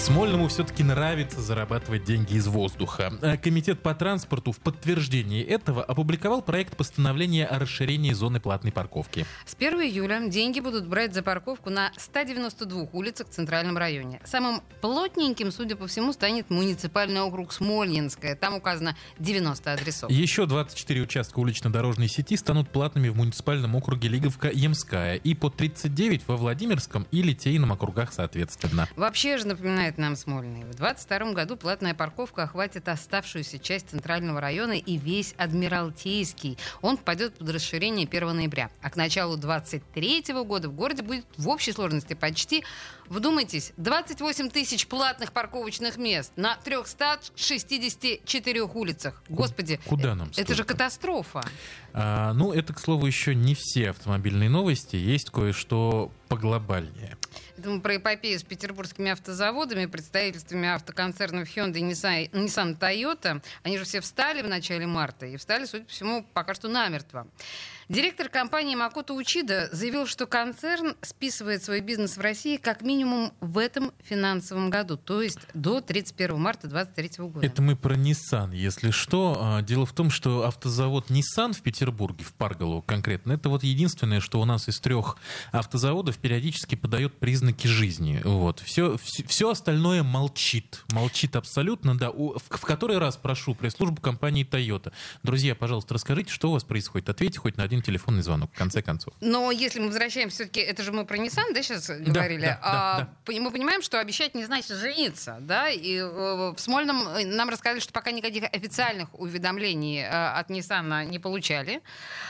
Смольному все-таки нравится зарабатывать деньги из воздуха. Э, Комитет по транспорту в подтверждении этого опубликовал проект постановления о расширении зоны платной парковки. С 1 июля деньги будут брать за парковку на 192 улицах в Центральном районе. Самым плотненьким, судя по всему, станет муниципальный округ Смольнинская. Там указано 90 адресов. Еще 24 участка улично-дорожной сети станут платными в муниципальном округе Лиговка-Ямская и по 39 во Владимирском и Литейном округах соответственно. Вообще же напоминает нам Смольный. В 2022 году платная парковка охватит оставшуюся часть Центрального района и весь Адмиралтейский. Он попадет под расширение 1 ноября. А к началу 2023 года в городе будет в общей сложности почти, вдумайтесь, 28 тысяч платных парковочных мест на 364 улицах. Господи, Куда нам это же катастрофа. А, ну, это, к слову, еще не все автомобильные новости. Есть кое-что поглобальнее. Мы про эпопею с петербургскими автозаводами, представительствами автоконцернов Hyundai, Nissan, Nissan Toyota. Они же все встали в начале марта и встали, судя по всему, пока что намертво. Директор компании Макото Учида заявил, что концерн списывает свой бизнес в России как минимум в этом финансовом году, то есть до 31 марта 2023 года. Это мы про Nissan, если что. А, Дело в том, что автозавод Nissan в Петербурге, в Парголово конкретно, это вот единственное, что у нас из трех автозаводов периодически подает признаки жизни. Вот. Все, все, остальное молчит. Молчит абсолютно, да. В, в который раз прошу пресс-службу компании Toyota. Друзья, пожалуйста, расскажите, что у вас происходит. Ответьте хоть на один телефонный звонок, в конце концов. Но если мы возвращаемся все-таки, это же мы про Nissan, да, сейчас говорили? да, А, да, пони- Мы понимаем, что обещать не значит жениться, да? И э, в Смольном э, нам рассказали, что пока никаких официальных уведомлений э, от Nissan не получали.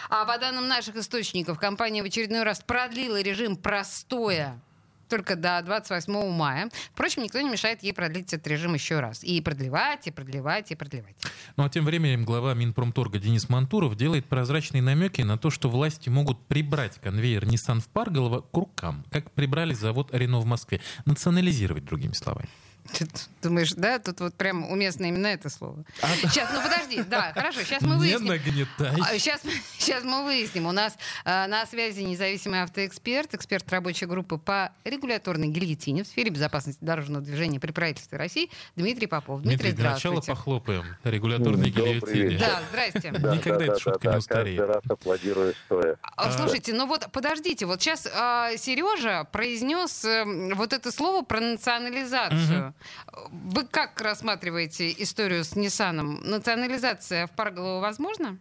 А по данным наших источников, компания в очередной раз продлила режим простоя только до 28 мая. Впрочем, никто не мешает ей продлить этот режим еще раз. И продлевать, и продлевать, и продлевать. Ну а тем временем глава Минпромторга Денис Мантуров делает прозрачные намеки на то, что власти могут прибрать конвейер Nissan в Парголово к рукам, как прибрали завод Рено в Москве. Национализировать, другими словами. Ты думаешь, да, тут вот прям уместно именно это слово. А, Сейчас, ну подожди, да, хорошо, сейчас мы Не выясним. нагнетай. Сейчас, сейчас мы выясним. У нас э, на связи независимый автоэксперт, эксперт рабочей группы по регуляторной гильотине в сфере безопасности дорожного движения при правительстве России Дмитрий Попов. Дмитрий, Дмитрий, для начала похлопаем гильотины. вечер. Да, здрасте. Да, Никогда да, эта шутка да, не устареет. Каждый раз аплодирую стоя. А, Слушайте, ну вот подождите, вот сейчас Сережа произнес э, вот это слово про национализацию. Вы как рассматриваете историю с Ниссаном? Национализация в Парголово возможно?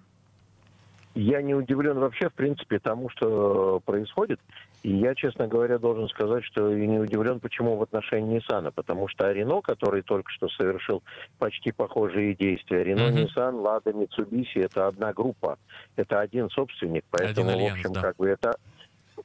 Я не удивлен вообще, в принципе, тому, что происходит. И я, честно говоря, должен сказать, что и не удивлен, почему в отношении Nissan. Потому что Рено, который только что совершил почти похожие действия, Рено. Nissan, Лада, Mitsubishi, это одна группа, это один собственник. Поэтому, альянс, в общем, да. как бы это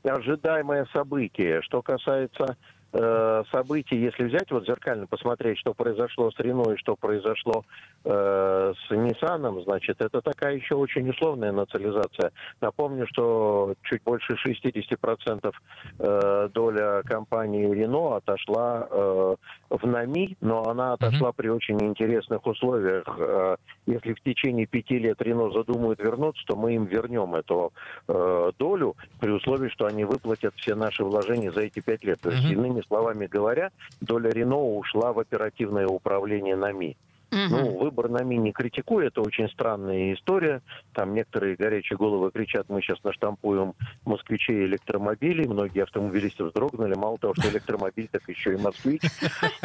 ожидаемое событие. Что касается э, событий, если взять, вот зеркально посмотреть, что произошло с Рено и что произошло э, с Ниссаном, значит, это такая еще очень условная национализация. Напомню, что чуть больше 60% э, доля компании Рено отошла э, в НАМИ, но она отошла при очень интересных условиях. Э, если в течение пяти лет Рено задумают вернуться, то мы им вернем эту э, долю при условии, что они выплатят все наши вложения за эти пять лет. То есть, иными словами говоря, доля Рено ушла в оперативное управление НАМИ. Мгм. Ну, выбор НАМИ не критикую, это очень странная история. Там некоторые горячие головы кричат, мы сейчас наштампуем москвичей электромобилей. Многие автомобилисты вздрогнули. Мало того, что электромобиль, так еще и москвич.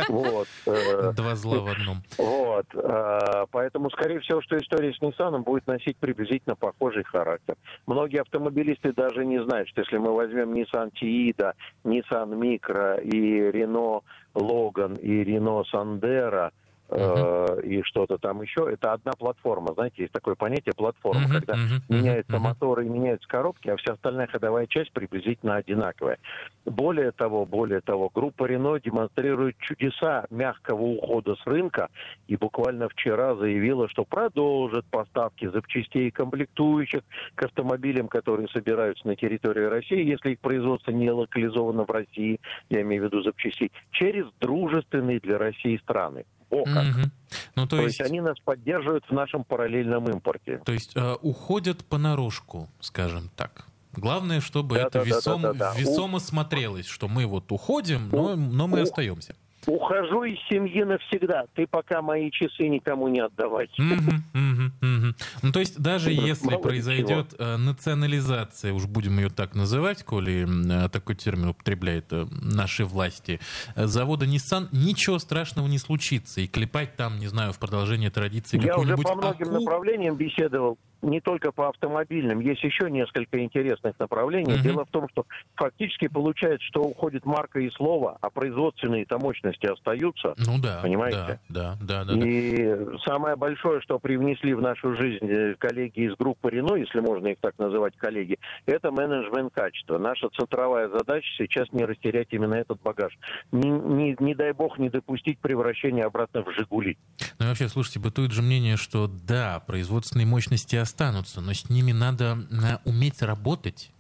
Вот. э, Два зла в одном. вот. э, Поэтому, скорее всего, что история с Nissan будет носить приблизительно похожий характер. Многие автомобилисты даже не знают, что если мы возьмем Nissan Tiida, Nissan Micra и Renault Logan и Renault Sandero, uh-huh. и что-то там еще. Это одна платформа. Знаете, есть такое понятие платформа, uh-huh, когда uh-huh, меняются uh-huh. моторы и меняются коробки, а вся остальная ходовая часть приблизительно одинаковая. Более того, более того, группа Renault демонстрирует чудеса мягкого ухода с рынка и буквально вчера заявила, что продолжит поставки запчастей и комплектующих к автомобилям, которые собираются на территории России, если их производство не локализовано в России, я имею в виду запчастей, через дружественные для России страны. О как. Угу. Ну, то, то есть... есть они нас поддерживают в нашем параллельном импорте. То есть э, уходят понарошку, скажем так. Главное, чтобы да, это да, весом, да, да, да. весомо У... смотрелось, что мы вот уходим, но, но мы У... остаемся. Ухожу из семьи навсегда. Ты пока мои часы никому не отдавай. Ну, то есть даже если произойдет э, национализация, уж будем ее так называть, коли э, такой термин употребляют э, наши власти, завода Nissan, ничего страшного не случится. И клепать там, не знаю, в продолжение традиции Я уже по многим направлениям беседовал не только по автомобильным, есть еще несколько интересных направлений. Uh-huh. Дело в том, что фактически получается, что уходит марка и слово, а производственные-то мощности остаются. Ну да. Понимаете? Да, да, да. да и да. самое большое, что привнесли в нашу жизнь э, коллеги из группы Рено, если можно их так называть коллеги, это менеджмент качества. Наша центровая задача сейчас не растерять именно этот багаж. Не, не, не дай бог не допустить превращения обратно в «Жигули». Ну и вообще, слушайте, бытует же мнение, что да, производственные мощности останутся, но с ними надо э, уметь работать.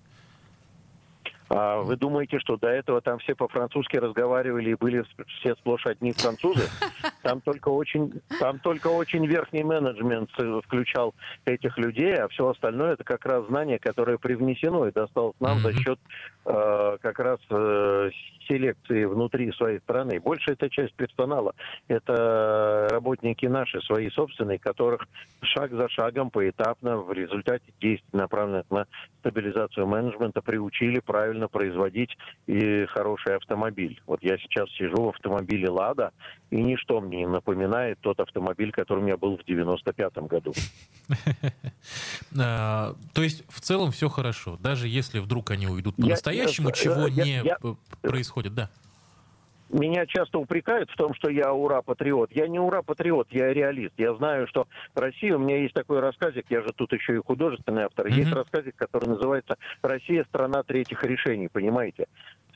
А вы думаете, что до этого там все по-французски разговаривали и были все сплошь одни французы? Там только очень, там только очень верхний менеджмент включал этих людей, а все остальное это как раз знание, которое привнесено и досталось нам за счет э, как раз э, селекции внутри своей страны. Большая эта часть персонала – это работники наши, свои собственные, которых шаг за шагом, поэтапно, в результате действий, направленных на стабилизацию менеджмента, приучили правильно производить и хороший автомобиль. Вот я сейчас сижу в автомобиле «Лада», и ничто мне не напоминает тот автомобиль, который у меня был в 95-м году. А, то есть в целом все хорошо, даже если вдруг они уйдут по-настоящему, чего не происходит, да? Меня часто упрекают в том, что я ура-патриот. Я не ура-патриот, я реалист. Я знаю, что Россия, у меня есть такой рассказик, я же тут еще и художественный автор, mm-hmm. есть рассказик, который называется «Россия – страна третьих решений», понимаете?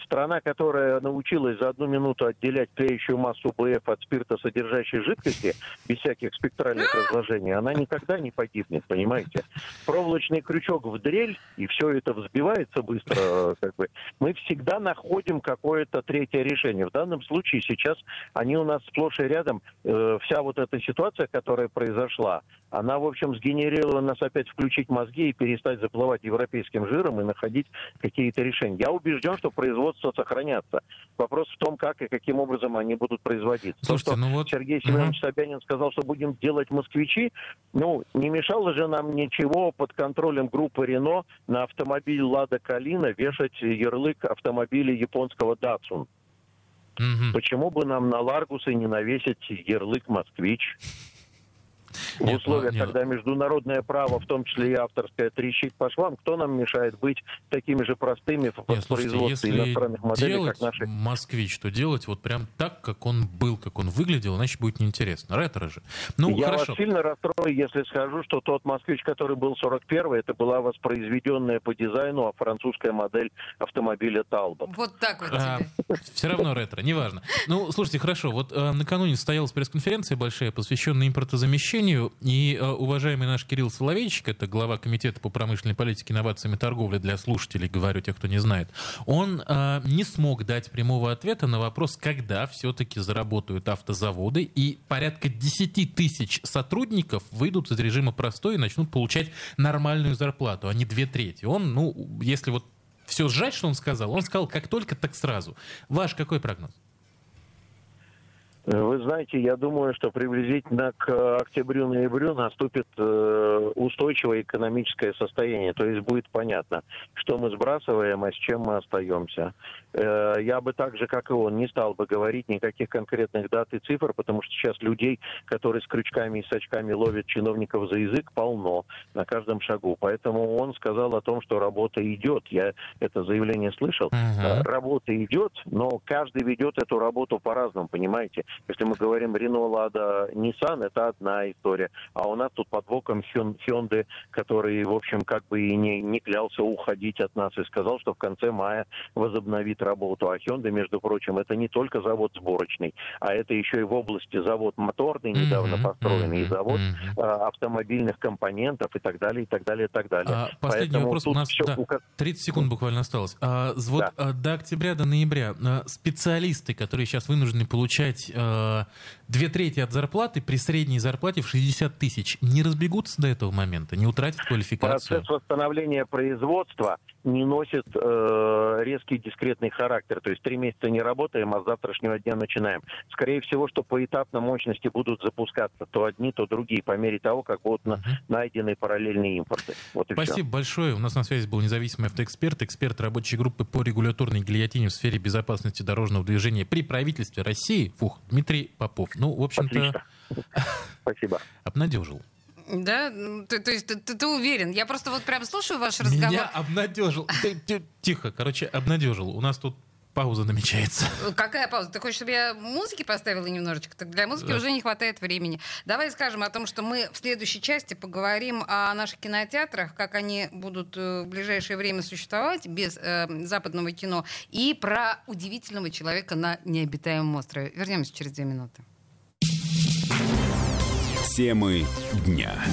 Страна, которая научилась за одну минуту отделять тлеющую массу БФ от спирта содержащей жидкости, без всяких спектральных разложений, она никогда не погибнет, понимаете? Проволочный крючок в дрель, и все это взбивается быстро, как бы. Мы всегда находим какое-то третье решение. В данном случае сейчас они у нас сплошь и рядом. Э, вся вот эта ситуация, которая произошла, она, в общем, сгенерировала нас опять включить мозги и перестать заплывать европейским жиром и находить какие-то решения. Я убежден, что производство сохранятся. Вопрос в том, как и каким образом они будут производиться. Слушайте, То, что ну вот... Сергей Семенович угу. Собянин сказал, что будем делать москвичи, ну, не мешало же нам ничего под контролем группы Рено на автомобиль Лада Калина вешать ярлык автомобиля японского Датсун. Угу. Почему бы нам на Ларгусы не навесить ярлык «Москвич»? В нет, условиях, нет. когда международное право, в том числе и авторское, трещит по швам, кто нам мешает быть такими же простыми в нет, производстве иностранных моделей, как наши? москвич, то делать вот прям так, как он был, как он выглядел, иначе будет неинтересно. Ретро же. Ну, Я хорошо. вас сильно расстрою, если скажу, что тот москвич, который был 41-й, это была воспроизведенная по дизайну а французская модель автомобиля Талбот. Вот так вот а, Все равно ретро, неважно. Ну, слушайте, хорошо, вот а, накануне состоялась пресс-конференция большая, посвященная импортозамещению и э, уважаемый наш Кирилл Соловейчик, это глава Комитета по промышленной политике, инновациям и торговле для слушателей, говорю, тех, кто не знает, он э, не смог дать прямого ответа на вопрос, когда все-таки заработают автозаводы, и порядка 10 тысяч сотрудников выйдут из режима простой и начнут получать нормальную зарплату, а не две трети. Он, ну, если вот все сжать, что он сказал, он сказал, как только, так сразу. Ваш какой прогноз? Вы знаете, я думаю, что приблизительно к октябрю-ноябрю наступит э, устойчивое экономическое состояние. То есть будет понятно, что мы сбрасываем, а с чем мы остаемся. Э, я бы так же, как и он, не стал бы говорить никаких конкретных дат и цифр, потому что сейчас людей, которые с крючками и с очками ловят чиновников за язык, полно на каждом шагу. Поэтому он сказал о том, что работа идет. Я это заявление слышал. Uh-huh. Работа идет, но каждый ведет эту работу по-разному, понимаете? Если мы говорим Renault, Lada, Nissan, это одна история. А у нас тут под боком Hyundai, который, в общем, как бы и не, не клялся уходить от нас и сказал, что в конце мая возобновит работу. А Hyundai, между прочим, это не только завод сборочный, а это еще и в области завод моторный, недавно mm-hmm. построенный, и завод mm-hmm. а, автомобильных компонентов и так далее, и так далее, и так далее. А, последний Поэтому вопрос. У нас все... да, 30 секунд буквально осталось. А, вот да. а, до октября, до ноября а, специалисты, которые сейчас вынуждены получать а, две трети от зарплаты при средней зарплате в 60 тысяч, не разбегутся до этого момента, не утратят квалификацию? Процесс восстановления производства не носит э, резкий дискретный характер. То есть три месяца не работаем, а с завтрашнего дня начинаем. Скорее всего, что поэтапно мощности будут запускаться то одни, то другие, по мере того, как будут uh-huh. найдены параллельные импорты. Вот Спасибо все. большое. У нас на связи был независимый автоэксперт, эксперт рабочей группы по регуляторной гильотине в сфере безопасности дорожного движения при правительстве России. Фух, Дмитрий Попов. Ну, в общем-то... Спасибо. Обнадежил. Да? Ты, то есть ты, ты уверен? Я просто вот прям слушаю ваш разговор. Меня обнадежил. Тихо, короче, обнадежил. У нас тут пауза намечается. Какая пауза? Ты хочешь, чтобы я музыки поставила немножечко? Так для музыки да. уже не хватает времени. Давай скажем о том, что мы в следующей части поговорим о наших кинотеатрах, как они будут э, в ближайшее время существовать без э, западного кино, и про удивительного человека на необитаемом острове. Вернемся через две минуты. Темы дня.